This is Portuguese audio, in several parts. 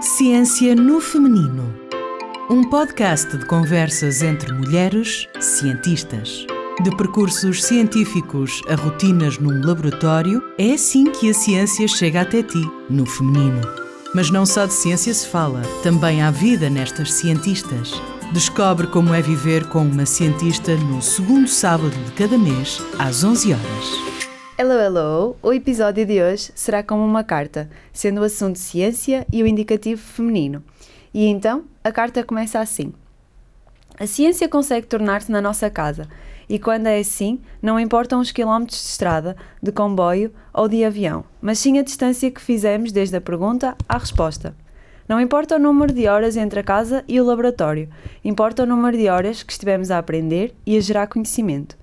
Ciência no Feminino. Um podcast de conversas entre mulheres cientistas. De percursos científicos a rotinas num laboratório, é assim que a ciência chega até ti, no feminino. Mas não só de ciência se fala, também há vida nestas cientistas. Descobre como é viver com uma cientista no segundo sábado de cada mês, às 11 horas. Hello, hello! O episódio de hoje será como uma carta, sendo o assunto ciência e o indicativo feminino. E então, a carta começa assim: A ciência consegue tornar-se na nossa casa, e quando é assim, não importam os quilómetros de estrada, de comboio ou de avião, mas sim a distância que fizemos desde a pergunta à resposta. Não importa o número de horas entre a casa e o laboratório, importa o número de horas que estivemos a aprender e a gerar conhecimento.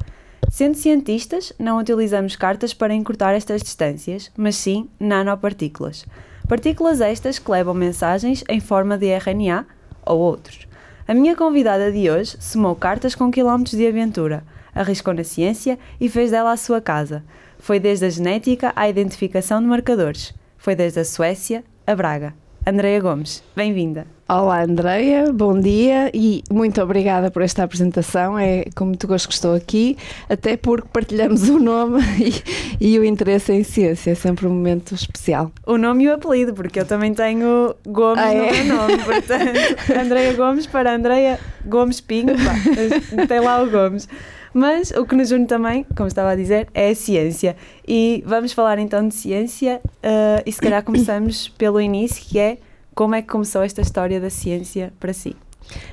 Sendo cientistas, não utilizamos cartas para encurtar estas distâncias, mas sim nanopartículas. Partículas estas que levam mensagens em forma de RNA ou outros. A minha convidada de hoje somou cartas com quilómetros de aventura, arriscou na ciência e fez dela a sua casa. Foi desde a genética à identificação de marcadores. Foi desde a Suécia a Braga. Andreia Gomes, bem-vinda. Olá, Andreia, bom dia e muito obrigada por esta apresentação. É com muito gosto que estou aqui, até porque partilhamos o nome e, e, o interesse em ciência. É sempre um momento especial. O nome e o apelido, porque eu também tenho Gomes ah, é? no meu nome. Portanto, Andreia Gomes para Andreia Gomes Pinho, pá, tem lá o Gomes. Mas o que nos une também, como estava a dizer, é a ciência. E vamos falar então de ciência uh, e se calhar começamos pelo início, que é como é que começou esta história da ciência para si?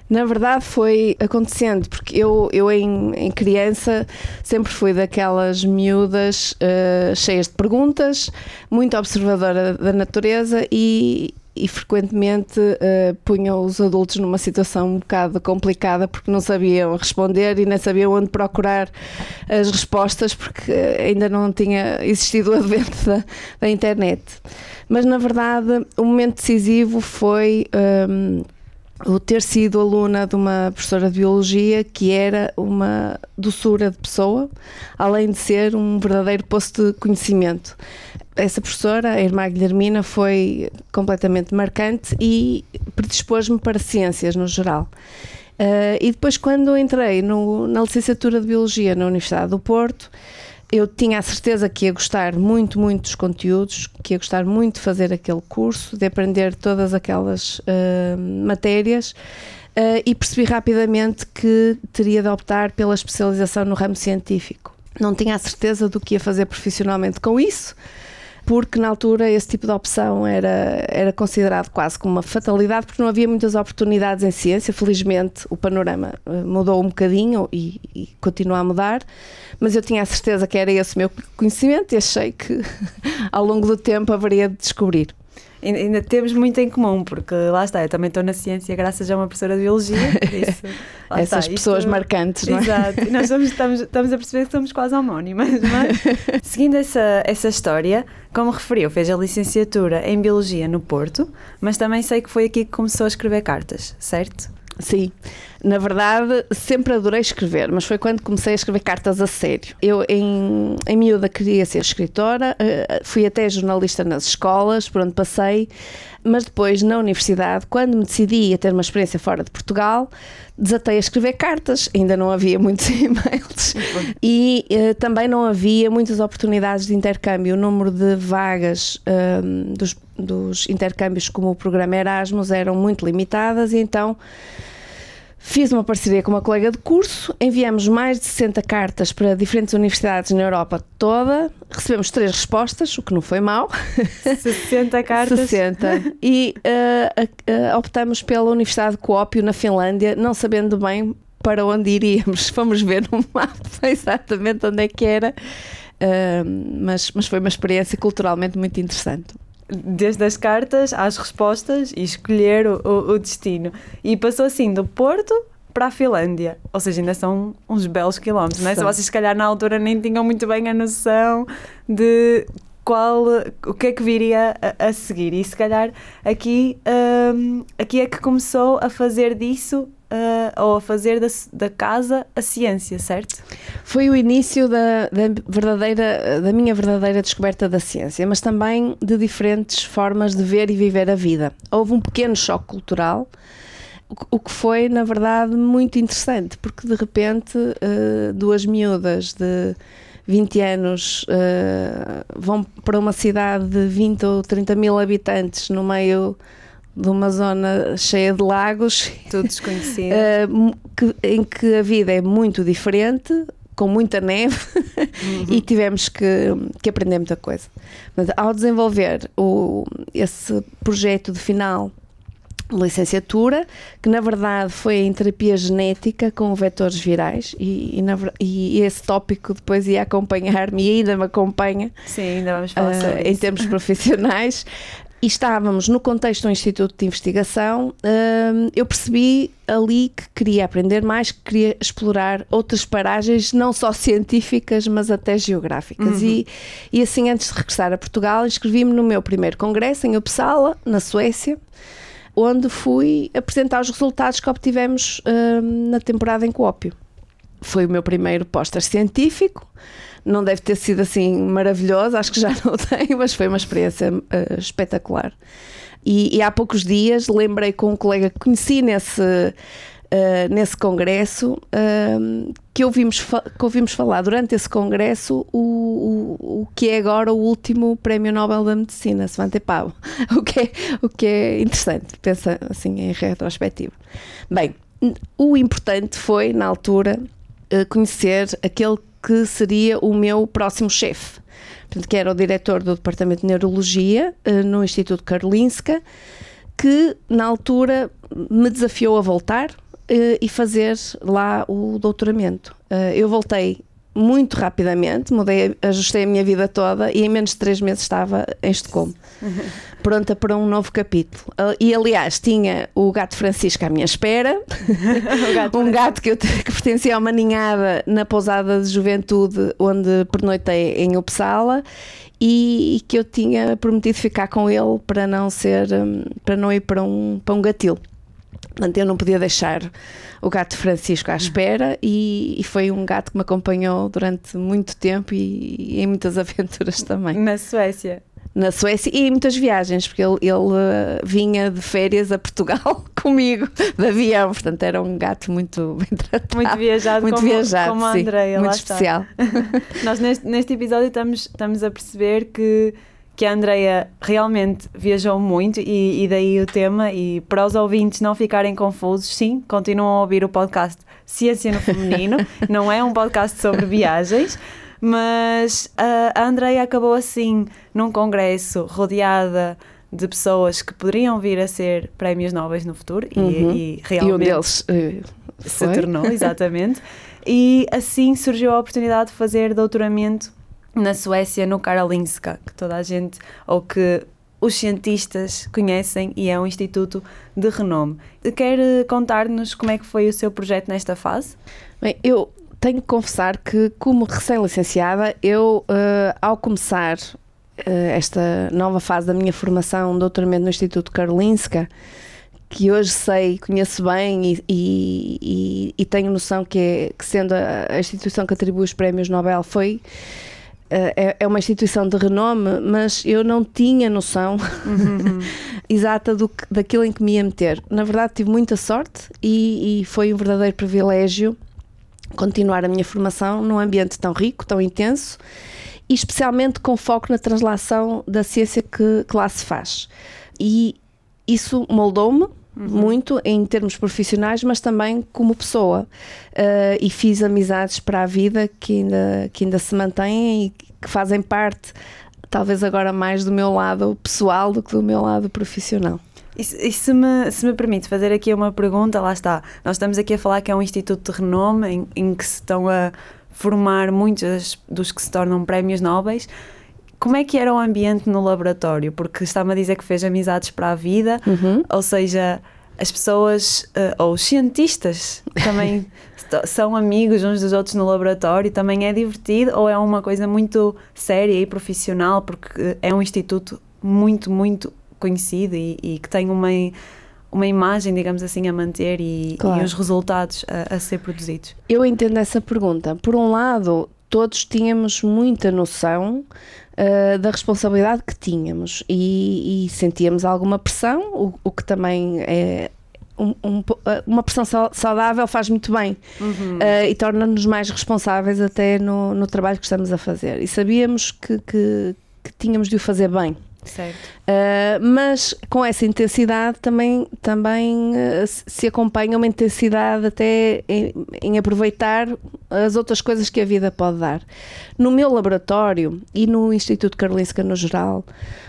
Na verdade foi acontecendo, porque eu, eu em, em criança sempre fui daquelas miúdas uh, cheias de perguntas, muito observadora da natureza e, e frequentemente uh, punham os adultos numa situação um bocado complicada porque não sabiam responder e nem sabiam onde procurar as respostas porque ainda não tinha existido o advento da, da internet. Mas na verdade o momento decisivo foi um, o ter sido aluna de uma professora de biologia que era uma doçura de pessoa, além de ser um verdadeiro posto de conhecimento. Essa professora, a irmã Guilhermina, foi completamente marcante e predispôs-me para ciências no geral. Uh, e depois, quando entrei no, na licenciatura de Biologia na Universidade do Porto, eu tinha a certeza que ia gostar muito, muito dos conteúdos, que ia gostar muito de fazer aquele curso, de aprender todas aquelas uh, matérias. Uh, e percebi rapidamente que teria de optar pela especialização no ramo científico. Não tinha a certeza do que ia fazer profissionalmente com isso, porque na altura esse tipo de opção era, era considerado quase como uma fatalidade, porque não havia muitas oportunidades em ciência. Felizmente o panorama eh, mudou um bocadinho e, e continua a mudar, mas eu tinha a certeza que era esse o meu conhecimento e achei que ao longo do tempo haveria de descobrir ainda temos muito em comum, porque lá está, eu também estou na ciência graças a uma professora de biologia. Isso, Essas está, pessoas isto, marcantes, não é? Exato, e nós estamos, estamos, estamos a perceber que somos quase homónimas. Mas, seguindo essa, essa história, como referiu, fez a licenciatura em biologia no Porto, mas também sei que foi aqui que começou a escrever cartas, certo? Sim, na verdade sempre adorei escrever, mas foi quando comecei a escrever cartas a sério. Eu em, em miúda queria ser escritora, eh, fui até jornalista nas escolas, por onde passei, mas depois na universidade, quando me decidi a ter uma experiência fora de Portugal, desatei a escrever cartas, ainda não havia muitos e-mails e uh, também não havia muitas oportunidades de intercâmbio. O número de vagas uh, dos, dos intercâmbios como o programa Erasmus eram muito limitadas e então Fiz uma parceria com uma colega de curso, enviamos mais de 60 cartas para diferentes universidades na Europa toda, recebemos três respostas, o que não foi mau. 60 cartas? 60. E uh, uh, optamos pela Universidade de Coópio, na Finlândia, não sabendo bem para onde iríamos. Fomos ver no mapa exatamente onde é que era, uh, mas, mas foi uma experiência culturalmente muito interessante desde as cartas às respostas e escolher o, o, o destino. E passou assim do Porto para a Finlândia. Ou seja, ainda são uns belos quilómetros, não é? Se vocês, se calhar, na altura nem tinham muito bem a noção de qual, o que é que viria a, a seguir. E se calhar aqui, um, aqui é que começou a fazer disso uh, ou a fazer da, da, casa a ciência, certo? Foi o início da, da, verdadeira, da minha verdadeira descoberta da ciência, mas também de diferentes formas de ver e viver a vida. Houve um pequeno choque cultural, o que foi, na verdade, muito interessante, porque de repente uh, duas miúdas de 20 anos uh, vão para uma cidade de 20 ou 30 mil habitantes no meio de uma zona cheia de lagos. Tudo desconhecido. Uh, que, em que a vida é muito diferente, com muita neve, uhum. e tivemos que, que aprender muita coisa. Mas, ao desenvolver o, esse projeto de final licenciatura, que na verdade foi em terapia genética com vetores virais e, e, na, e esse tópico depois ia acompanhar-me e ainda me acompanha. Sim, ainda vamos falar uh, Em termos profissionais. E estávamos no contexto do Instituto de Investigação, uh, eu percebi ali que queria aprender mais, que queria explorar outras paragens, não só científicas, mas até geográficas. Uhum. E, e assim, antes de regressar a Portugal, inscrevi-me no meu primeiro congresso em Uppsala, na Suécia onde fui apresentar os resultados que obtivemos uh, na temporada em Coópio. Foi o meu primeiro póster científico, não deve ter sido assim maravilhoso, acho que já não tenho, mas foi uma experiência uh, espetacular. E, e, há poucos dias lembrei com um colega que conheci nesse uh, nesse congresso, uh, que, ouvimos que ouvimos falar durante esse congresso o, o, o que é agora o último Prémio Nobel da Medicina, Svante Pavo, o que é, o que é interessante, pensa assim em retrospectiva. Bem, o importante foi, na altura, uh, conhecer aquele que seria o meu próximo chefe, que era o diretor do Departamento de Neurologia no Instituto Karolinska, que na altura me desafiou a voltar uh, e fazer lá o doutoramento. Uh, eu voltei muito rapidamente, mudei, ajustei a minha vida toda e em menos de três meses estava em Estocolmo, pronta para um novo capítulo. Uh, e aliás, tinha o gato Francisco à minha espera, gato um gato que, eu, que pertencia a uma ninhada na pousada de juventude onde pernoitei em Uppsala e, que eu tinha prometido ficar com ele para não ser, um, para não ir para um, para um gatilho. Portanto, eu não podia deixar o gato Francisco à espera e, e, foi um gato que me acompanhou durante muito tempo e, e, em muitas aventuras também. Na Suécia? Na Suécia e em muitas viagens, porque ele, ele uh, vinha de férias a Portugal comigo, de avião, portanto era um gato muito bem tratado. Muito viajado, muito como, viajado, como a Andrea, muito especial. Nós neste, neste episódio estamos, estamos a perceber que que a Andrea realmente viajou muito e, e, daí o tema. E para os ouvintes não ficarem confusos, sim, continuam a ouvir o podcast Ciência no Feminino. não é um podcast sobre viagens, mas a, a Andrea acabou assim num congresso rodeada de pessoas que poderiam vir a ser prémios nobres no futuro uhum. e, e, realmente e um deles uh, se tornou, exatamente. e assim surgiu a oportunidade de fazer doutoramento na Suécia, no Karolinska, que toda a gente, ou que os cientistas conhecem e é um instituto de renome. Quer eh, contar-nos como é que foi o seu projeto nesta fase? Bem, eu tenho que confessar que, como recém-licenciada, eu, uh, ao começar uh, esta nova fase da minha formação, doutoramento no Instituto Karolinska, que hoje sei, conheço bem e, e, e, e tenho noção que, é, que sendo a, a instituição que atribui os prémios Nobel, foi eh, é, é, uma instituição de renome, mas eu não tinha noção uhum. exata do, daquilo em que me ia meter. Na verdade, tive muita sorte e, e, foi um verdadeiro privilégio continuar a minha formação num ambiente tão rico, tão intenso e especialmente com foco na translação da ciência que, que lá se faz. E isso moldou-me Uhum. muito em termos profissionais, mas também como pessoa. Uh, e fiz amizades para a vida que ainda, que ainda se mantêm e que fazem parte, talvez agora mais do meu lado pessoal do que do meu lado profissional. E, e se, me, se me permite fazer aqui uma pergunta, lá está. Nós estamos aqui a falar que é um instituto de renome em, em que se estão a formar muitos dos que se tornam prémios nobres como é que era o ambiente no laboratório? Porque está-me a dizer que fez amizades para a vida, uhum. ou seja, as pessoas, uh, ou os cientistas também são amigos uns dos outros no laboratório, também é divertido, ou é uma coisa muito séria e profissional, porque é um instituto muito, muito conhecido e, e que tem uma, uma imagem, digamos assim, a manter e, Claro. e os resultados a, a ser produzidos. Eu entendo essa pergunta. Por um lado, todos tínhamos muita noção ah, da responsabilidade que tínhamos e, e sentíamos alguma pressão, o, o que também é. um- um ah, uma pressão sau- saudável faz muito bem ah, e torna-nos mais responsáveis até no, no trabalho que estamos a fazer. E sabíamos que, que- que tínhamos de o fazer bem. Certo. Uh, mas com essa intensidade também, também uh, se- acompanha uma intensidade até em, em aproveitar as outras coisas que a vida pode dar. No meu laboratório e no Instituto Karolinska no geral,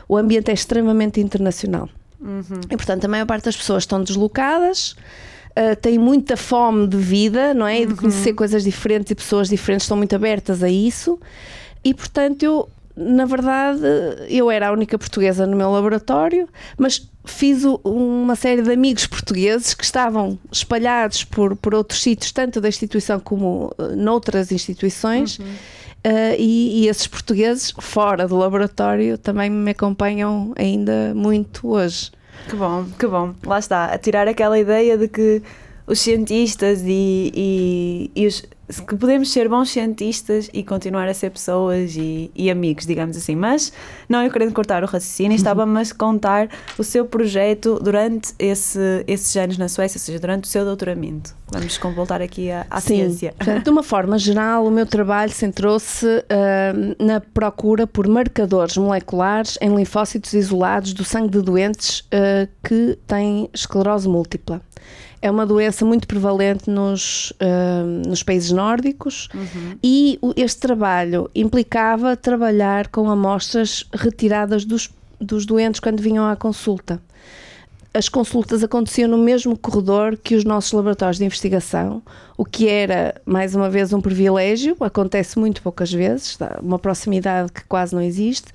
o ambiente é extremamente internacional. E portanto a maior parte das pessoas estão deslocadas. uh, têm muita fome de vida, não é? E de conhecer coisas diferentes e pessoas diferentes, estão muito abertas a isso. E portanto eu na verdade, eu era a única portuguesa no meu laboratório, mas fiz uma série de amigos portugueses que estavam espalhados por, por outros sítios, tanto da instituição como eh, noutras instituições. eh, e, e esses portugueses, fora do laboratório, também me acompanham ainda muito hoje. Que bom, que bom. Lá está, a tirar aquela ideia de que os cientistas e, e, e os, que podemos ser bons cientistas e continuar a ser pessoas e, e amigos, digamos assim. Mas, não eu querendo cortar o raciocínio, estava-me a contar o seu projeto durante esse, esses anos na Suécia, ou seja, durante o seu doutoramento. Vamos voltar aqui à, à Sim, ciência. portanto, de uma forma geral, o meu trabalho centrou-se ah, na procura por marcadores moleculares em linfócitos isolados do sangue de doentes ah, que têm esclerose múltipla. É uma doença muito prevalente nos, ah, nos países nórdicos e o- este trabalho implicava trabalhar com amostras retiradas dos, dos doentes quando vinham à consulta. As consultas aconteciam no mesmo corredor que os nossos laboratórios de investigação, o que era, mais uma vez, um privilégio, acontece muito poucas vezes, uma proximidade que quase não existe,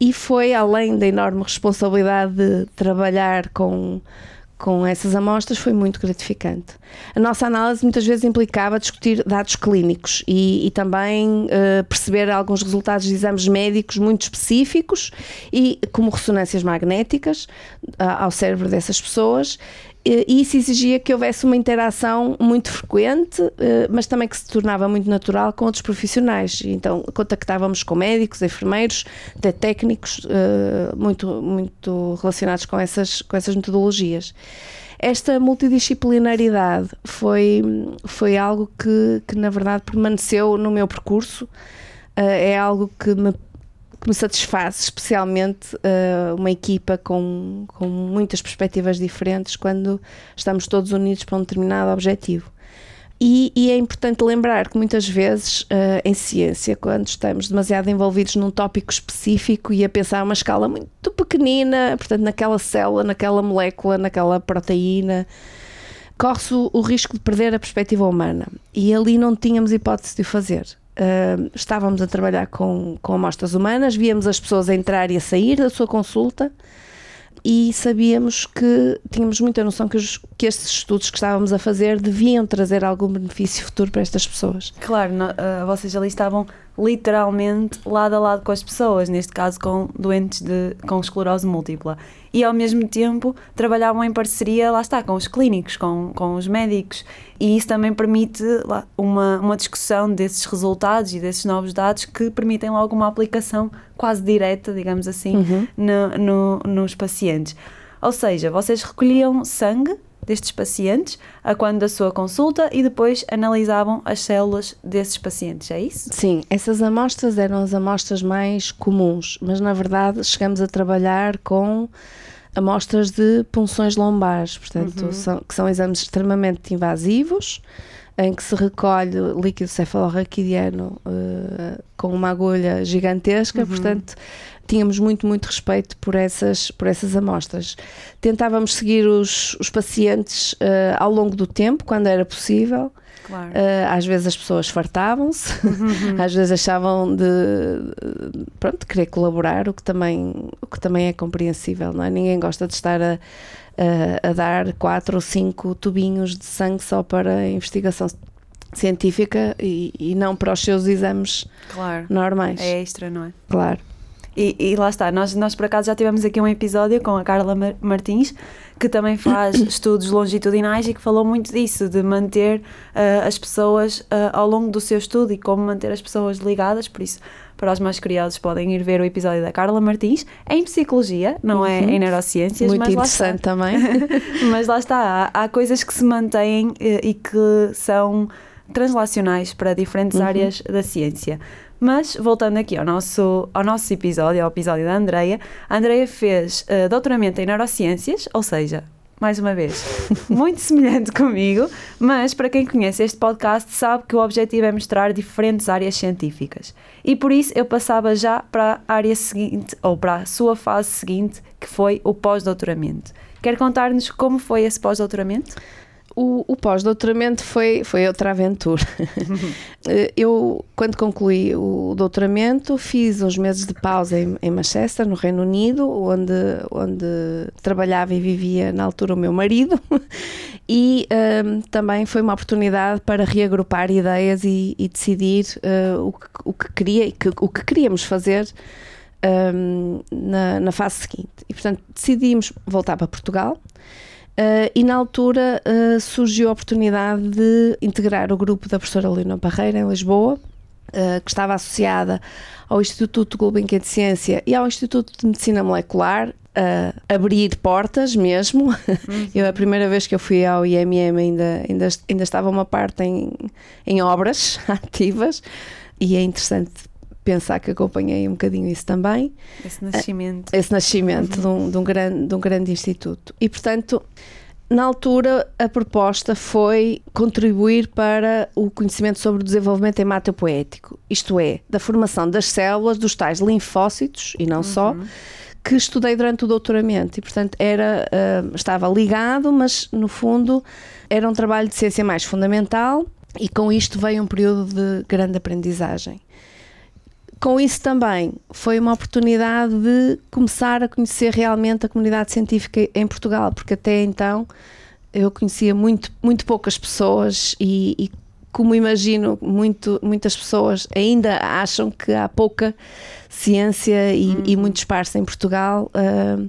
e foi além da enorme responsabilidade de trabalhar com, com essas amostras, foi muito gratificante. A nossa análise muitas vezes implicava discutir dados clínicos e, e também eh, perceber alguns resultados de exames médicos muito específicos e como ressonâncias magnéticas ah, ao cérebro dessas pessoas. E e isso exigia que houvesse uma interação muito frequente, eh, mas também que se tornava muito natural com outros profissionais. Então contactávamos com médicos, enfermeiros, até técnicos eh, muito, muito relacionados com essas, com essas metodologias. Esta multidisciplinaridade foi, foi algo que, que, na verdade, permaneceu no meu percurso. Eh, é algo que me, que me satisfaz, especialmente eh, uma equipa com, com muitas perspectivas diferentes quando estamos todos unidos para um determinado objetivo. E, e é importante lembrar que muitas vezes eh, em ciência, quando estamos demasiado envolvidos num tópico específico e a pensar a uma escala muito pequenina, portanto, naquela célula, naquela molécula, naquela proteína, corre-se o, o risco de perder a perspectiva humana. E ali não tínhamos hipótese de o fazer. Uh, estávamos a trabalhar com, com amostras humanas, víamos as pessoas entrar e a sair da sua consulta e sabíamos que tínhamos muita noção que, os, que estes estudos que estávamos a fazer deviam trazer algum benefício futuro para estas pessoas. Claro, no- ah, vocês ali estavam literalmente lado a lado com as pessoas, neste caso com doentes de, com esclerose múltipla. E ao mesmo tempo trabalhavam em parceria, lá está, com os clínicos, com, com os médicos. E isso também permite uma, uma discussão desses resultados e desses novos dados que permitem logo uma aplicação quase direta, digamos assim, Uhum. no- no- nos pacientes. Ou seja, vocês recolhiam sangue destes pacientes a quando da sua consulta e depois analisavam as células desses pacientes, é isso? Sim, essas amostras eram as amostras mais comuns, mas na verdade chegamos a trabalhar com amostras de punções lombares, portanto, são, que são exames extremamente invasivos, em que se recolhe líquido cefalorraquidiano eh, com uma agulha gigantesca, portanto, tínhamos muito, muito respeito por essas, por essas amostras. Tentávamos seguir os, os pacientes eh, ao longo do tempo, quando era possível. Claro. Uh, às vezes as pessoas fartavam-se, às vezes achavam de, de- pronto, de querer colaborar, o que, também, o que também é compreensível, não é? Ninguém gosta de estar a, a, a dar quatro ou cinco tubinhos de sangue só para investigação científica e, e não para os seus exames Claro. normais. É extra, não é? Claro. E, e lá está, nós, nós por acaso já tivemos aqui um episódio com a Carla Mar- Martins que também faz estudos longitudinais e que falou muito disso, de manter uh, as pessoas uh, ao longo do seu estudo e como manter as pessoas ligadas, por isso para os mais curiosos podem ir ver o episódio da Carla Martins é em psicologia, não uhum. é em neurociências, muito mas interessante também. mas lá está, há, há, coisas que se mantêm e, e que são translacionais para diferentes uhum. áreas da ciência. Mas, voltando aqui ao nosso, ao nosso episódio, ao episódio da Andreia, a Andreia fez uh, doutoramento em neurociências, ou seja, mais uma vez, muito semelhante comigo, mas para quem conhece este podcast sabe que o objetivo é mostrar diferentes áreas científicas. E por isso eu passava já para a área seguinte, ou para a sua fase seguinte, que foi o pós-doutoramento. Quer contar-nos como foi esse pós-doutoramento? O, o pós-doutoramento foi, foi outra aventura. Eh, eu, quando concluí o doutoramento, fiz uns meses de pausa em, em, Manchester, no Reino Unido, onde, onde trabalhava e vivia na altura o meu marido, e um, ehm, também foi uma oportunidade para reagrupar ideias e, e decidir uh, o, que, o, que queria, que, o que queríamos fazer um, ehm, na, na fase seguinte. E, portanto, decidimos voltar para Portugal. Uh, e na altura uh, surgiu a oportunidade de integrar o grupo da professora Leonor Barreira em Lisboa, uh, que estava associada ao Instituto Gulbenkian de Ciência e ao Instituto de Medicina Molecular, a abrir portas mesmo. Uhum. Eu, a primeira vez que eu fui ao IMM ainda, ainda, ainda estava uma parte em, em obras ativas e é interessante pensar que acompanhei um bocadinho isso também. Esse nascimento. Esse nascimento uhum. de, um, de, um grande, de um grande instituto. E, portanto, na altura, a proposta foi contribuir para o conhecimento sobre o desenvolvimento hematopoético, isto é, da formação das células, dos tais linfócitos, e não uhum. só, que estudei durante o doutoramento. E, portanto, era, uh, estava ligado, mas, no fundo, era um trabalho de ciência mais fundamental, e com isto veio um período de grande aprendizagem com isso também foi uma oportunidade de começar a conhecer realmente a comunidade científica em Portugal, porque até então eu conhecia muito, muito poucas pessoas e, e como imagino, muito, muitas pessoas ainda acham que há pouca ciência e, uhum. e muito esparsa em Portugal. Uh,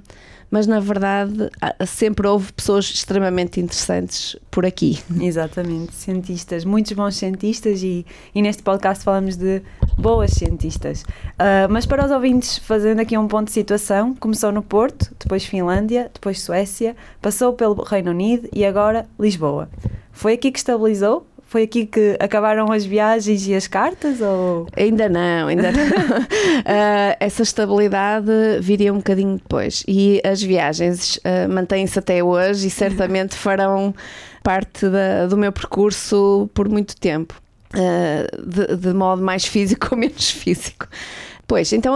mas na verdade sempre houve pessoas extremamente interessantes por aqui. Exatamente, cientistas, muitos bons cientistas e, e neste podcast falamos de boas cientistas. Uh, mas para os ouvintes, fazendo aqui um ponto de situação, começou no Porto, depois Finlândia, depois Suécia, passou pelo Reino Unido e agora Lisboa. Foi aqui que estabilizou foi aqui que acabaram as viagens e as cartas? Ou... Ainda não, ainda não. uh, essa estabilidade viria um bocadinho depois. E as viagens uh, mantêm-se até hoje e certamente farão parte da, do meu percurso por muito tempo. Uh, de, de, modo mais físico ou menos físico. Pois, então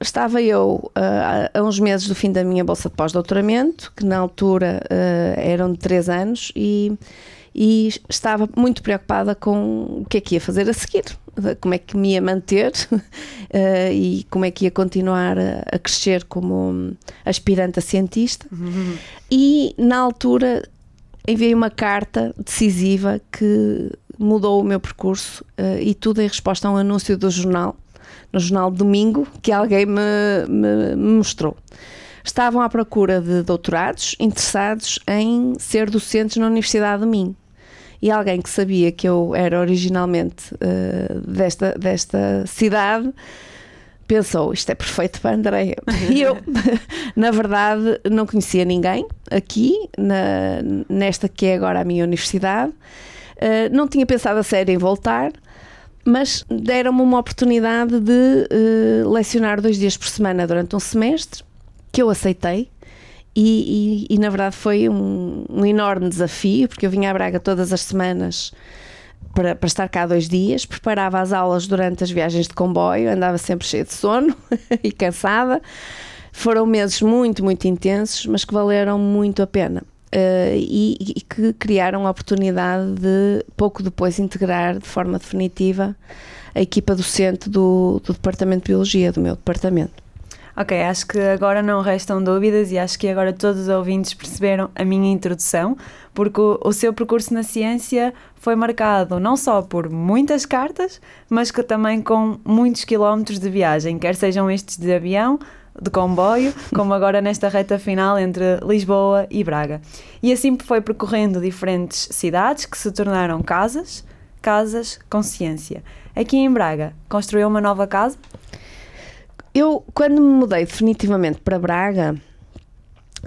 estava eu uh, há uns meses do fim da minha bolsa de pós-doutoramento, que na altura uh, eram de três anos, e e estava muito preocupada com o que é que ia fazer a seguir, como é que me ia manter uh, e como é que ia continuar a, crescer como aspirante a cientista. Uhum. E na altura enviei uma carta decisiva que mudou o meu percurso uh, e tudo em resposta a um anúncio do jornal, no jornal Domingo, que alguém me, me, me mostrou estavam à procura de doutorados interessados em ser docentes na Universidade de Minho e alguém que sabia que eu era originalmente uh, desta, desta cidade pensou, isto é perfeito para a Andreia. E eu, na verdade, não conhecia ninguém aqui, na, nesta que é agora a minha universidade. Uh, não tinha pensado a sério em voltar, mas deram-me uma oportunidade de uh, lecionar dois dias por semana durante um semestre, que eu aceitei. E, e, e, na verdade foi um, um, enorme desafio, porque eu vinha a Braga todas as semanas para, para, estar cá dois dias, preparava as aulas durante as viagens de comboio, andava sempre cheia de sono e cansada. Foram meses muito, muito intensos, mas que valeram muito a pena. Uh, e, e, que criaram a oportunidade de, pouco depois, integrar de forma definitiva a equipa docente do, do Departamento de Biologia, do meu departamento. Ok, acho que agora não restam dúvidas e acho que agora todos os ouvintes perceberam a minha introdução, porque o, o seu percurso na ciência foi marcado não só por muitas cartas, mas que também com muitos quilómetros de viagem, quer sejam estes de avião, de comboio, como agora nesta reta final entre Lisboa e Braga. E assim foi percorrendo diferentes cidades que se tornaram casas, casas com ciência. Aqui em Braga, construiu uma nova casa? Eu, quando me mudei definitivamente para Braga,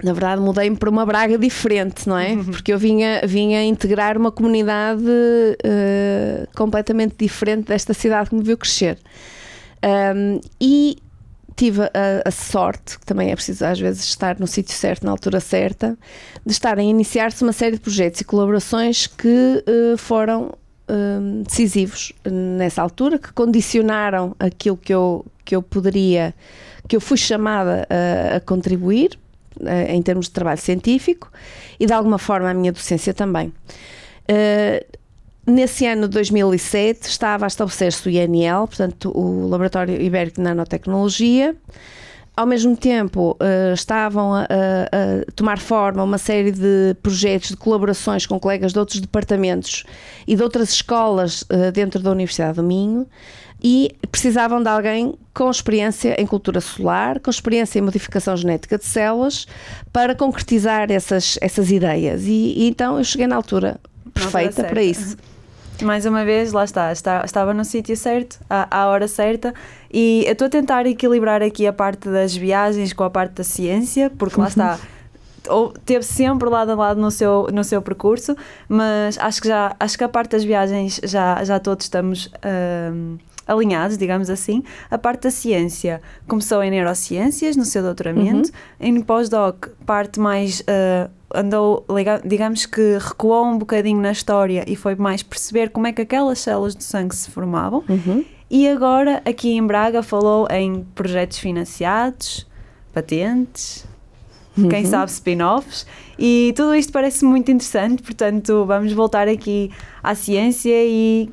na verdade mudei-me para uma Braga diferente, não é? Porque eu vinha, vinha integrar uma comunidade uh, completamente diferente desta cidade que me viu crescer. Um, e tive a, a, sorte, que também é preciso às vezes estar no sítio certo, na altura certa, de estar a iniciar-se uma série de projetos e colaborações que uh, foram decisivos nessa altura, que condicionaram aquilo que eu, que eu poderia, que eu fui chamada a, a contribuir uh, em termos de trabalho científico e de alguma forma a minha docência também. Nesse ano de 2007 estava a estabelecer-se o INL, portanto o Laboratório Ibérico de Nanotecnologia. Ao mesmo tempo uh, estavam a, a, a, tomar forma uma série de projetos de colaborações com colegas de outros departamentos e de outras escolas uh, dentro da Universidade do Minho e precisavam de alguém com experiência em cultura solar, com experiência em modificação genética de células, para concretizar essas, essas ideias. E, e então eu cheguei na altura perfeita para isso mais uma vez, lá está, está estava no sítio certo, à, à, hora certa, e eu estou a tentar equilibrar aqui a parte das viagens com a parte da ciência, porque lá está. Ou teve sempre lado a lado no seu, no seu percurso, mas acho que já acho que a parte das viagens já, já todos estamos uh, alinhados, digamos assim. A parte da ciência começou em neurociências, no seu doutoramento, uhum. em pós-doc, parte mais uh, andou, digamos que recuou um bocadinho na história e foi mais perceber como é que aquelas células do sangue se formavam. Uhum. E agora, aqui em Braga, falou em projetos financiados, patentes, uhum. quem sabe spin-offs, e tudo isto parece muito interessante. Portanto, vamos voltar aqui à ciência e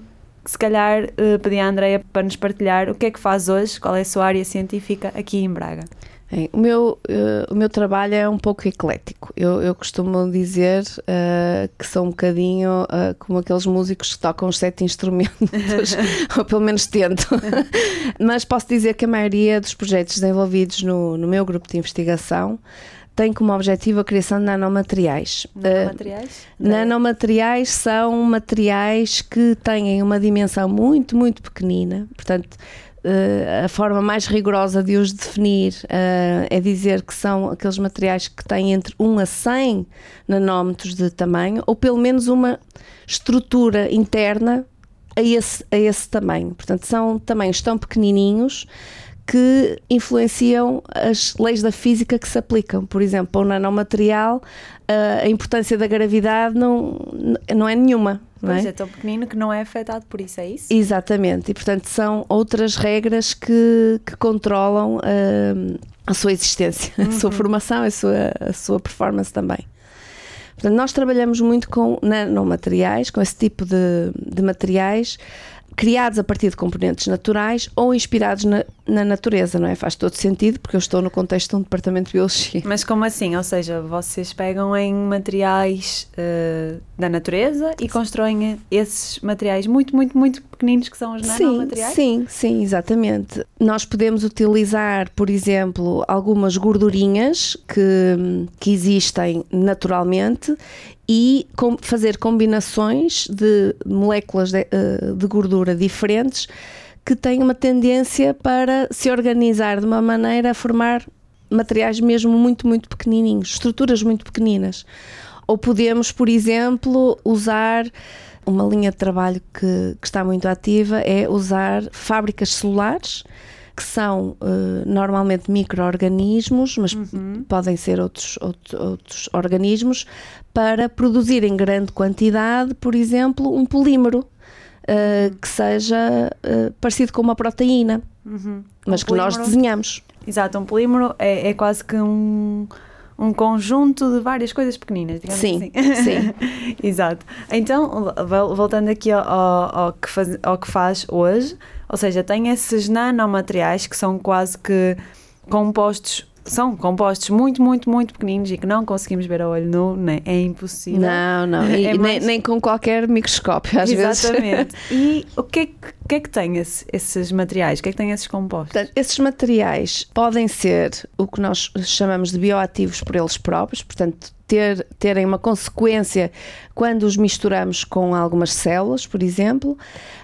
se calhar uh, pedir à Andrea para nos partilhar o que é que faz hoje, qual é a sua área científica aqui em Braga. Bem, o, meu, uh, o meu trabalho é um pouco eclético. Eu, eu costumo dizer uh, que sou um bocadinho uh, como aqueles músicos que tocam os sete instrumentos, ou pelo menos tento. Mas posso dizer que a maioria dos projetos desenvolvidos no, no meu grupo de investigação tem como objetivo a criação de nanomateriais. Nanomateriais? Uh, nanomateriais são materiais que têm uma dimensão muito, muito pequenina, portanto, Uh, a forma mais rigorosa de os definir uh, é dizer que são aqueles materiais que têm entre 1 a 100 nanómetros de tamanho, ou pelo menos uma estrutura interna a esse, a esse tamanho. Portanto, são tamanhos tão pequenininhos que influenciam as leis da física que se aplicam. Por exemplo, para o nanomaterial, uh, a importância da gravidade não, não é nenhuma. Pois é? é tão pequenino que não é afetado por isso, é isso? Exatamente, e portanto são outras regras que, que controlam uh, a sua existência, uhum. a sua uhum. formação, a sua, a sua performance também. Portanto, nós trabalhamos muito com nanomateriais, com esse tipo de, de materiais, criados a partir de componentes naturais ou inspirados na, na, natureza, não é? Faz todo sentido porque eu estou no contexto de um departamento de biologia. Mas como assim? Ou seja, vocês pegam em materiais uh, da natureza e constroem esses materiais muito, muito, muito pequeninos que são os nanomateriais? Sim, sim, exatamente. Nós podemos utilizar, por exemplo, algumas gordurinhas que, que existem naturalmente e com, fazer combinações de moléculas de, uh, de, gordura diferentes que têm uma tendência para se organizar de uma maneira a formar materiais mesmo muito, muito pequenininhos, estruturas muito pequeninas. Ou podemos, por exemplo, usar uma linha de trabalho que, que está muito ativa é usar fábricas celulares que são uh, normalmente micro-organismos, mas uhum. podem ser outros, outros, outros organismos, para produzir em grande quantidade, por exemplo, um polímero. Uh, que seja uh, parecido com uma proteína, uhum. mas um que polímero, nós desenhamos. Exato, um polímero é, é quase que um, um conjunto de várias coisas pequeninas, digamos sim, assim. Sim, Exato. Então, voltando aqui ao, ao, que faz, ao que faz hoje, ou seja, tem esses nanomateriais que são quase que compostos são compostos muito, muito, muito pequeninos e que não conseguimos ver a olho nu, né? é impossível. Não, não, é mais... nem, nem, com qualquer microscópio, às Exatamente. vezes. E o que é que O que é que tem esse, esses materiais? O que é que tem esses compostos? Portanto, esses materiais podem ser o que nós chamamos de bioativos por eles próprios, portanto, ter, terem uma consequência quando os misturamos com algumas células, por exemplo,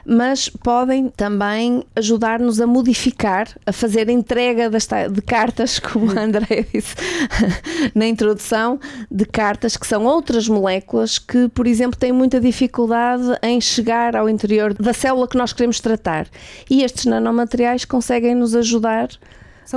mas podem também ajudar-nos a modificar, a fazer entrega de cartas, como a André disse na introdução, de cartas que são outras moléculas que, por exemplo, têm muita dificuldade em chegar ao interior da célula que nós queremos tratar. E estes nanomateriais conseguem nos ajudar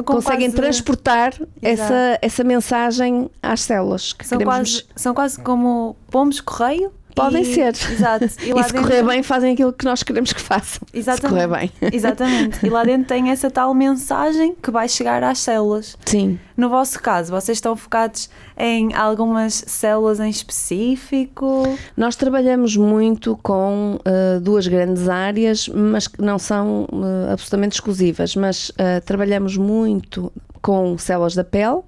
conseguem quase... transportar essa, essa mensagem às células. Que são, queremos... quase, são quase como pomos correio Podem e, ser. Exato. E, e se dentro... correr bem, fazem aquilo que nós queremos que façam. Exatamente. Se correr bem. Exatamente. E lá dentro tem essa tal mensagem que vai chegar às células. Sim. No vosso caso, vocês estão focados em algumas células em específico? Nós trabalhamos muito com uh, duas grandes áreas, mas que não são uh, absolutamente exclusivas. Mas uh, trabalhamos muito com células da pele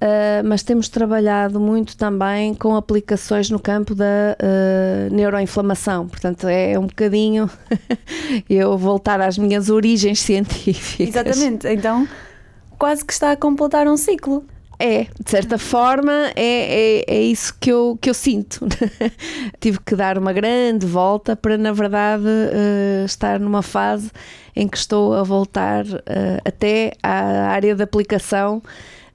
Uh, mas temos trabalhado muito também com aplicações no campo da uh, neuroinflamação. Portanto, é um bocadinho eu voltar às minhas origens científicas. Exatamente, então quase que está a completar um ciclo. É, de certa forma, é, é, é isso que eu, que eu sinto. Tive que dar uma grande volta para, na verdade, uh, estar numa fase em que estou a voltar até à área de aplicação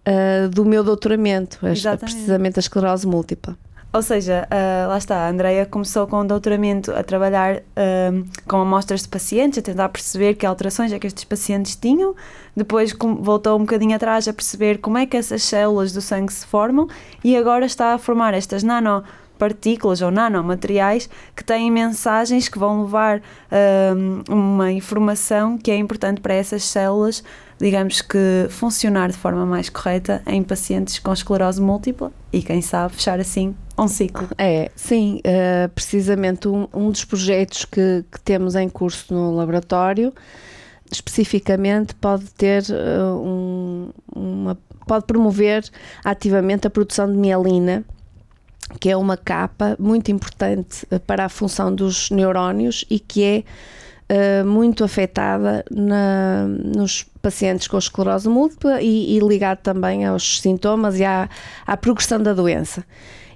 uh, do meu doutoramento, Exatamente. precisamente a esclerose múltipla. Ou seja, uh, lá está, a Andrea começou com o doutoramento a trabalhar uh, com amostras de pacientes, a tentar perceber que alterações é que estes pacientes tinham, depois voltou um bocadinho atrás a perceber como é que essas células do sangue se formam e agora está a formar estas nanopartículas ou nanomateriais que têm mensagens que vão levar uh, uma informação que é importante para essas células digamos que, funcionar de forma mais correta em pacientes com esclerose múltipla e, quem sabe, fechar assim um ciclo. É, sim, uh, precisamente um, um, dos projetos que, que, temos em curso no laboratório especificamente pode ter uh, um, uma pode promover ativamente a produção de mielina que é uma capa muito importante eh, para a função dos neurónios e que é uh, muito afetada na, nos pacientes com esclerose múltipla e, e, ligado também aos sintomas e à, à progressão da doença.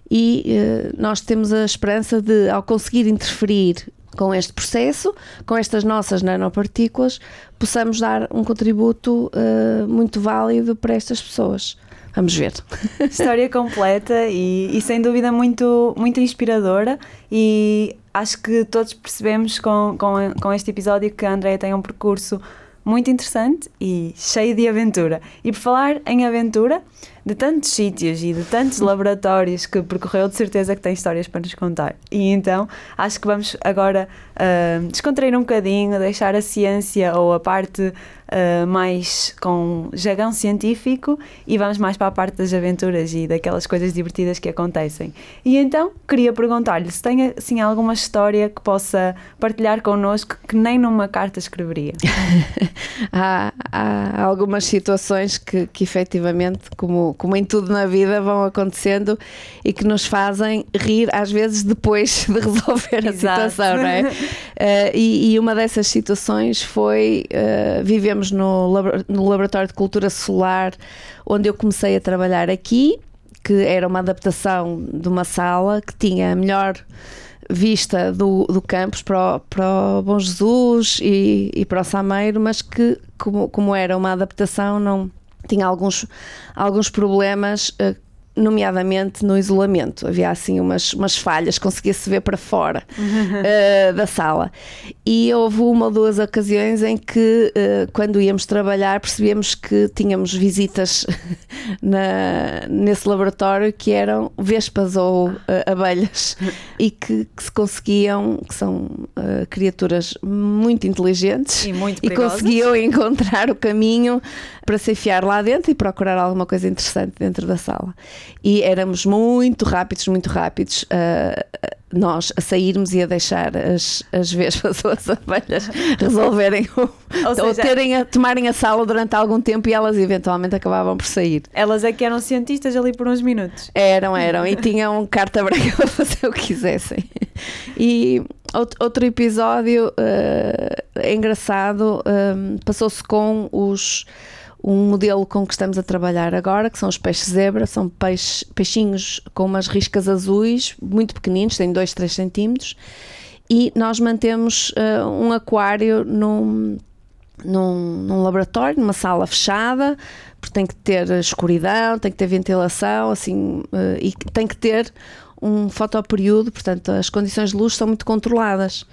E uh, nós temos a esperança de, ao conseguir interferir com este processo, com estas nossas nanopartículas, possamos dar um contributo uh, muito válido para estas pessoas. Vamos ver. História completa e, e, sem dúvida muito, muito inspiradora e acho que todos percebemos com, com, com este episódio que a Andrea tem um percurso muito interessante e cheio de aventura. E por falar em aventura, de tantos sítios e de tantos laboratórios que percorreu, de certeza que tem histórias para nos contar. E então acho que vamos agora uh, descontrair um bocadinho, deixar a ciência ou a parte uh, mais com jargão científico e vamos mais para a parte das aventuras e daquelas coisas divertidas que acontecem. E então queria perguntar-lhe se tem assim alguma história que possa partilhar connosco que nem numa carta escreveria. há, há, algumas situações que, que efetivamente, como, como em tudo na vida, vão acontecendo e que nos fazem rir às vezes depois de resolver a situação, não é? Uh, e, e, uma dessas situações foi uh, vivemos no, no Laboratório de Cultura Solar, onde eu comecei a trabalhar aqui, que era uma adaptação de uma sala que tinha a melhor vista do, do campus para o, para o Bom Jesus e, e para o Sameiro, mas que, como, como era uma adaptação, não tinha alguns, alguns problemas uh, nomeadamente no isolamento. Havia assim umas, umas falhas, conseguia-se ver para fora uh, da sala. E houve uma ou duas ocasiões em que, uh, quando íamos trabalhar, percebemos que tínhamos visitas na, nesse laboratório que eram vespas ou uh, abelhas e que, que, se conseguiam, que são criaturas muito inteligentes e, muito e conseguiam encontrar o caminho para se enfiar lá dentro e procurar alguma coisa interessante dentro da sala e éramos muito rápidos, muito rápidos. Uh, nós a sairmos e a deixar as, as vespas ou as abelhas resolverem o, ou, seja, ou terem a, tomarem a sala durante algum tempo e elas eventualmente acabavam por sair. Elas é que eram cientistas ali por uns minutos. Eram, eram, e tinham carta branca para fazer o que quisessem. E Outro, episódio uh, engraçado um, passou-se com os um modelo com que estamos a trabalhar agora, que são os peixes zebra, são peixe, peixinhos com umas riscas azuis, muito pequeninos, têm 2, 3 centímetros, e nós mantemos uh, um aquário num, num, num, laboratório, numa sala fechada, porque tem que ter escuridão, tem que ter ventilação, assim, uh, e tem que ter um fotoperíodo, portanto as condições de luz são muito controladas.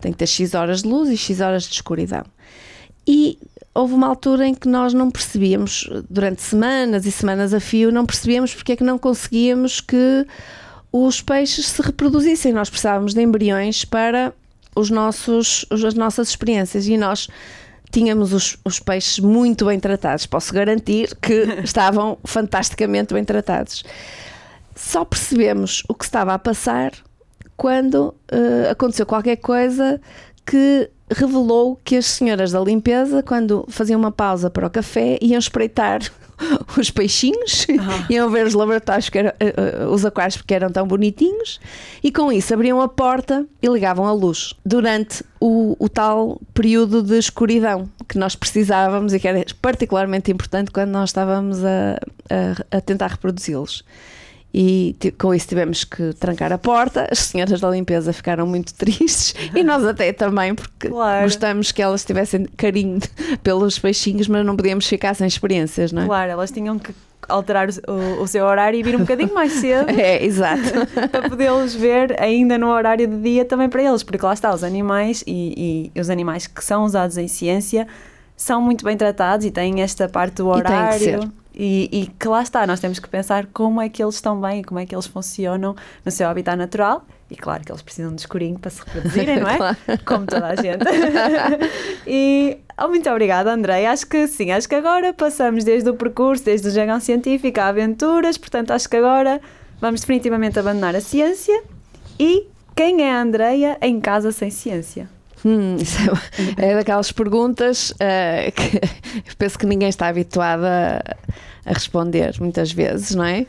Tem que ter X horas de luz e X horas de escuridão. E houve uma altura em que nós não percebíamos, durante semanas e semanas a fio, não percebíamos porque é que não conseguíamos que os peixes se reproduzissem. Nós precisávamos de embriões para os nossos, as nossas experiências e nós tínhamos os, os peixes muito bem tratados. Posso garantir que estavam fantasticamente bem tratados. Só percebemos o que estava a passar quando uh, aconteceu qualquer coisa que revelou que as senhoras da limpeza, quando faziam uma pausa para o café, iam espreitar os peixinhos, ah. iam ver os laboratórios, que eram, uh, os aquários porque eram tão bonitinhos, e com isso abriam a porta e ligavam a luz durante o, o tal período de escuridão que nós precisávamos e que era particularmente importante quando nós estávamos a, a, a tentar reproduzi-los e com isso tivemos que trancar a porta. As senhoras da limpeza ficaram muito tristes e nós até também, porque claro. gostamos que elas tivessem carinho pelos peixinhos, mas não podíamos ficar sem experiências, não é? Claro, elas tinham que alterar o, o, seu horário e vir um bocadinho mais cedo. É, exato. para podê-los ver ainda no horário de dia também para eles, porque lá está, os animais e, e os animais que são usados em ciência são muito bem tratados e têm esta parte do horário. E, e, que lá está, nós temos que pensar como é que eles estão bem, como é que eles funcionam no seu habitat natural. E claro que eles precisam de escurinho para se reproduzirem, não é? claro. Como toda a gente. e oh, muito obrigada, Andrei. Acho que sim, acho que agora passamos desde o percurso, desde o jargão científico a aventuras, portanto acho que agora vamos definitivamente abandonar a ciência. E quem é a Andreia em casa sem ciência? Hum, é, é daquelas perguntas uh, que penso que ninguém está habituado a, a responder muitas vezes, não é?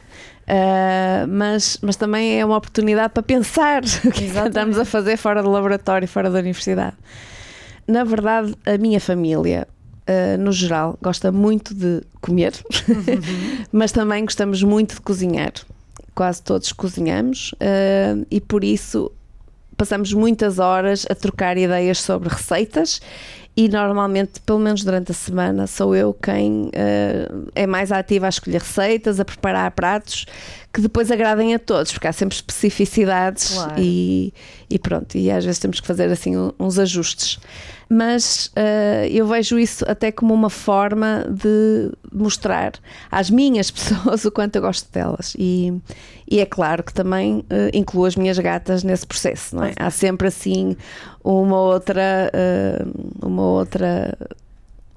Uh, mas, mas também é uma oportunidade para pensar o que é estamos a fazer fora do laboratório, fora da universidade. Na verdade, a minha família, uh, no geral, gosta muito de comer, uhum. mas também gostamos muito de cozinhar. Quase todos cozinhamos uh, e por isso passamos muitas horas a trocar ideias sobre receitas e normalmente, pelo menos durante a semana, sou eu quem uh, é mais ativa a escolher receitas, a preparar pratos que depois agradem a todos, porque há sempre especificidades claro. e, e pronto, e às vezes temos que fazer assim uns ajustes. Mas uh, eu vejo isso até como uma forma de mostrar às minhas pessoas o quanto eu gosto delas. E, e é claro que também uh, incluo as minhas gatas nesse processo, não é? Há sempre assim uma outra, uh, uma outra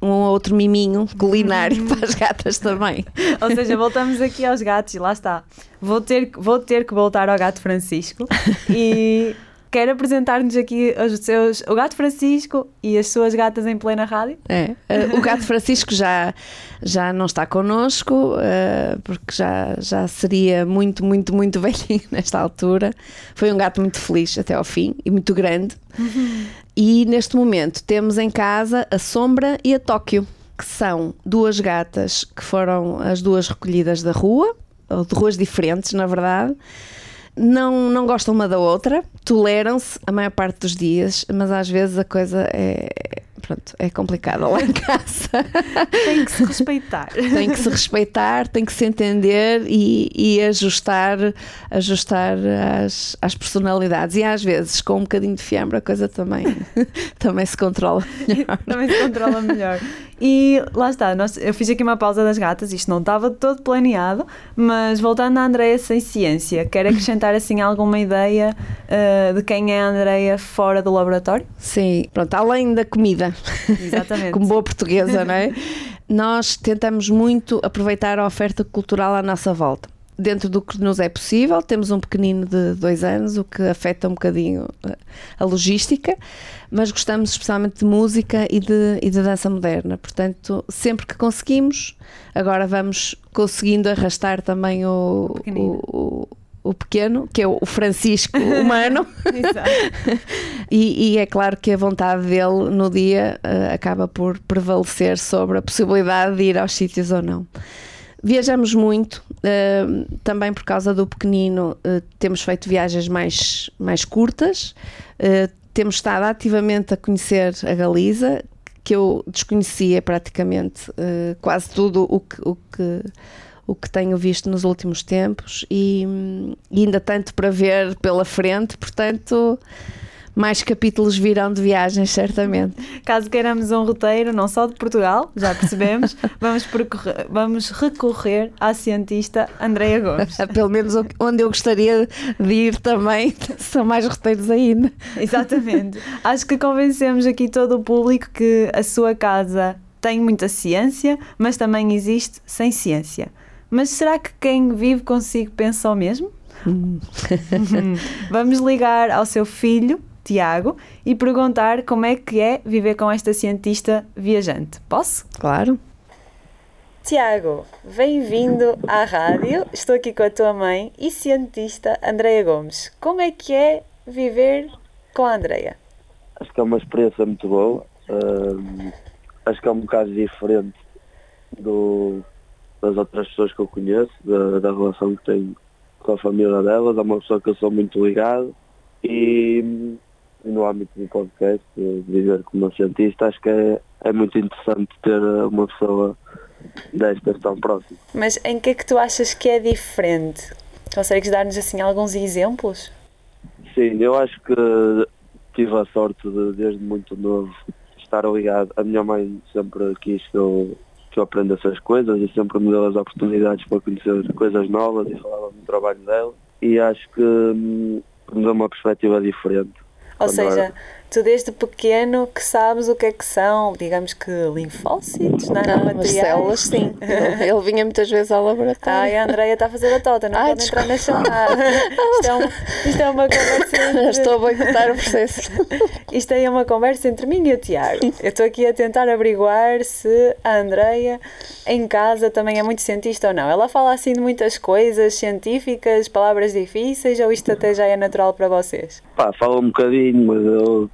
um outro miminho culinário para as gatas também. Ou seja, voltamos aqui aos gatos e lá está. Vou ter, vou ter que voltar ao gato Francisco e quero apresentar-nos aqui os seus, o gato Francisco e as suas gatas em plena rádio. É, uh, o gato Francisco já, já não está connosco, uh, porque já, já seria muito, muito, muito velhinho nesta altura. Foi um gato muito feliz até ao fim e muito grande. Uhum. E neste momento temos em casa a Sombra e a Tóquio, que são duas gatas que foram as duas recolhidas da rua, ou de ruas diferentes, na verdade não, não gostam uma da outra, toleram-se a maior parte dos dias, mas às vezes a coisa é, pronto, é complicada lá em casa. tem que se respeitar. tem que se respeitar, tem que se entender e, e ajustar, ajustar às, às personalidades. E às vezes, com um bocadinho de fiambre, a coisa também, também se controla melhor. também se controla melhor. E lá está, nós, eu fiz aqui uma pausa das gatas, isto não estava todo planeado, mas voltando à Andreia sem ciência, quer acrescentar assim alguma ideia uh, de quem é a Andreia fora do laboratório? Sim, pronto, além da comida, Exatamente. como boa portuguesa, não é? Nós tentamos muito aproveitar a oferta cultural à nossa volta dentro do que nos é possível. Temos um pequenino de dois anos, o que afeta um bocadinho a logística, mas gostamos especialmente de música e de, e de dança moderna. Portanto, sempre que conseguimos, agora vamos conseguindo arrastar também o, o, o o pequeno, que é o Francisco humano. e, e, é claro que a vontade dele no dia uh, acaba por prevalecer sobre a possibilidade de ir aos sítios ou não. Viajamos muito, uh, também por causa do pequenino, uh, temos feito viagens mais, mais curtas, uh, temos estado ativamente a conhecer a Galiza, que eu desconhecia praticamente quase tudo o que, o que o que tenho visto nos últimos tempos e, e, ainda tanto para ver pela frente, portanto mais capítulos virão de viagens, certamente. Caso queiramos um roteiro, não só de Portugal, já percebemos, vamos, vamos recorrer à cientista Andreia Gomes. Pelo menos onde eu gostaria de ir também, são mais roteiros ainda. Exatamente. Acho que convencemos aqui todo o público que a sua casa tem muita ciência, mas também existe sem ciência. Mas será que quem vive consigo pensa o mesmo? Hum. Vamos ligar ao seu filho, Tiago, e perguntar como é que é viver com esta cientista viajante. Posso? Claro. Tiago, bem-vindo à rádio. Estou aqui com a tua mãe e cientista Andreia Gomes. Como é que é viver com a Andreia? Acho que é uma experiência muito boa. Uh, acho que é um bocado diferente do, das outras pessoas que eu conheço, da, da relação que tenho com a família delas. É uma pessoa que eu sou muito ligado e no âmbito do podcast, viver como cientista, acho que é, é muito interessante ter uma pessoa destas tão próxima. Mas em que é que tu achas que é diferente? Consegues dar-nos assim alguns exemplos? Sim, eu acho que tive a sorte de, desde muito novo, estar ligado. A minha mãe sempre quis que eu que eu aprenda essas coisas e sempre me deu as oportunidades para conhecer coisas novas e falava do trabalho dela e acho que hum, me deu uma perspectiva diferente. Ou seja, era tu desde pequeno que sabes o que é que são, digamos que linfócitos, não, é? não, não células, sim. Ele vinha muitas vezes ao laboratório. Ai, a Andreia está a fazer a tota, não Ai, pode desculpa. entrar na chamada. Isto é, uma, isto é uma conversa entre... Estou a boicotar o processo. Isto é uma conversa entre mim e o Tiago. Eu estou aqui a tentar averiguar se a Andreia em casa também é muito cientista ou não. Ela fala assim de muitas coisas científicas, palavras difíceis, ou isto até já é natural para vocês? Pá, fala um bocadinho, mas eu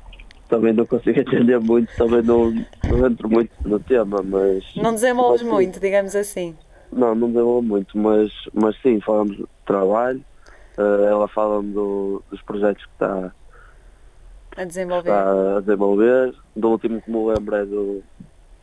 também não consigo entender muito, também não, não entro muito no tema, mas... Não desenvolves muito, digamos assim? Não, não desenvolvo muito, mas, mas sim, falamos de trabalho, uh, ela fala-me do, dos projetos que está a desenvolver. Está a desenvolver. Do último que me lembro é do,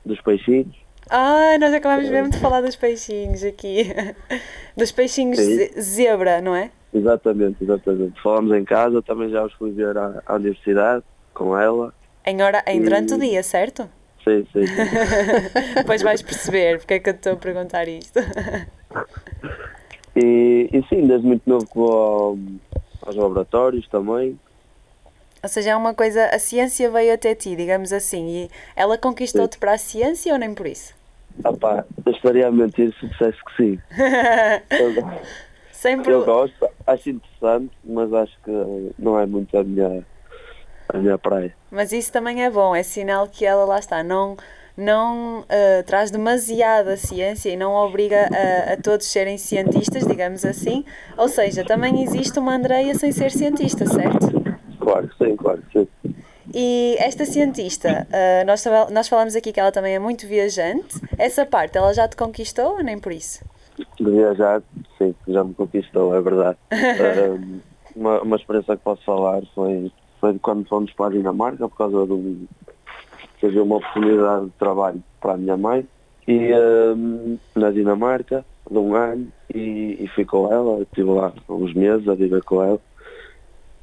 dos peixinhos. Ah, nós acabamos mesmo de falar dos peixinhos aqui. Dos peixinhos zebra, não é? Exatamente, exatamente. Falamos em casa, também já os fui ver à, à universidade com ela. Em hora, em, durante e... o dia, certo? Sim, sim. sim. Depois vais perceber porque é que eu estou a perguntar isto. e, e sim, desde muito novo que vou ao, aos laboratórios também. Ou seja, é uma coisa, a ciência veio até ti, digamos assim, e ela conquistou-te para a ciência ou nem por isso? Ah pá, eu estaria a mentir se dissesse que sim. eu, Sempre... eu gosto, acho interessante, mas acho que não é muito a minha a praia. Mas isso também é bom, é sinal que ela lá está, não, não uh, traz demasiada ciência e não obriga a, a, todos serem cientistas, digamos assim. Ou seja, também existe uma Andreia sem ser cientista, certo? Claro que sim, claro que sim. E esta cientista, uh, nós, nós falamos aqui que ela também é muito viajante. Essa parte, ela já te conquistou ou nem por isso? De viajar, sim, já me conquistou, é verdade. uh, uma, uma experiência que posso falar foi foi quando fomos para a Dinamarca, por causa de teve uma oportunidade de trabalho para a minha mãe, e um, na Dinamarca, de um ano, e, e fui com ela, estive lá uns meses a viver com ela,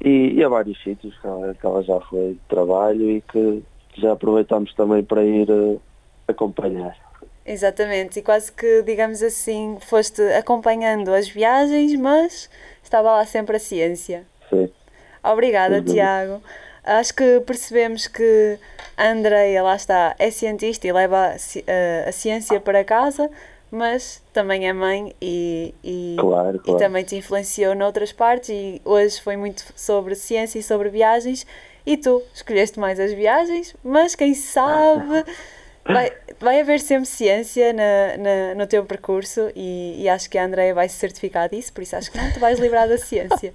e, e a vários sítios que ela, que ela já foi de trabalho e que já aproveitamos também para ir uh, acompanhar. Exatamente, e quase que, digamos assim, foste acompanhando as viagens, mas estava lá sempre a ciência. Sim. Obrigada, uhum. Tiago. Acho que percebemos que a Andreia, lá está, é cientista e leva a, a, a ciência para casa, mas também é mãe e, e, claro, claro. e também te influenciou noutras partes e hoje foi muito sobre ciência e sobre viagens e tu escolheste mais as viagens, mas quem sabe vai, vai haver sempre ciência na, na, no teu percurso e, e, acho que a Andrea vai se certificar disso, por isso acho que não te vais livrar da ciência.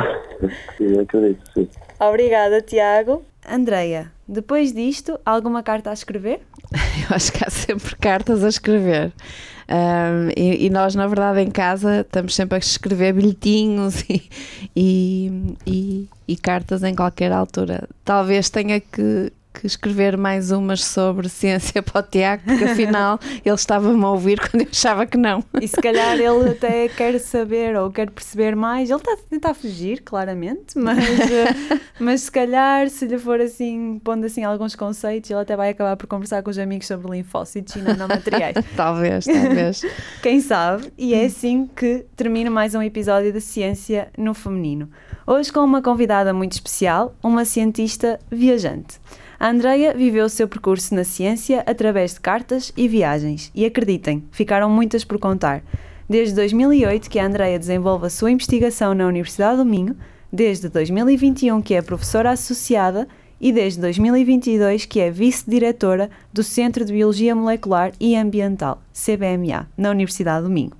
sim, acredito, sim. Obrigada, Tiago. Andreia, depois disto, alguma carta a escrever? Eu acho que há sempre cartas a escrever. Um, e, e, nós, na verdade, em casa estamos sempre a escrever bilhetinhos e, e, e, e cartas em qualquer altura. Talvez tenha que, que escrever mais umas sobre ciência para o Tiago, porque afinal ele estava-me a ouvir quando eu achava que não. E se calhar ele até quer saber ou quer perceber mais. Ele está a tentar fugir, claramente, mas, eh, mas se calhar, se lhe for assim, pondo assim alguns conceitos, ele até vai acabar por conversar com os amigos sobre linfócitos e nanomateriais. talvez, talvez. Quem sabe? E é assim que termina mais um episódio de Ciência no Feminino. Hoje com uma convidada muito especial, uma cientista viajante. A Andrea viveu o seu percurso na ciência através de cartas e viagens, e acreditem, ficaram muitas por contar. Desde 2008 que a Andrea desenvolve a sua investigação na Universidade do Minho, desde 2021 que é professora associada e desde 2022 que é vice-diretora do Centro de Biologia Molecular e Ambiental, CBMA, na Universidade do Minho.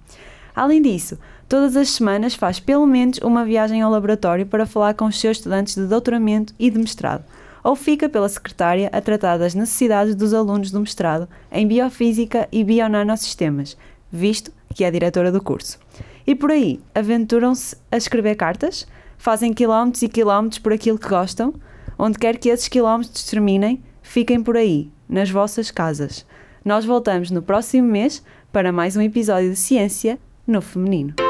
Além disso, todas as semanas faz pelo menos uma viagem ao laboratório para falar com os seus estudantes de doutoramento e de mestrado ou fica pela secretária a tratar das necessidades dos alunos do mestrado em Biofísica e Bionanosistemas, visto que é a diretora do curso. E por aí, aventuram-se a escrever cartas? Fazem quilómetros e quilómetros por aquilo que gostam? Onde quer que esses quilómetros terminem, fiquem por aí, nas vossas casas. Nós voltamos no próximo mês para mais um episódio de Ciência no Feminino.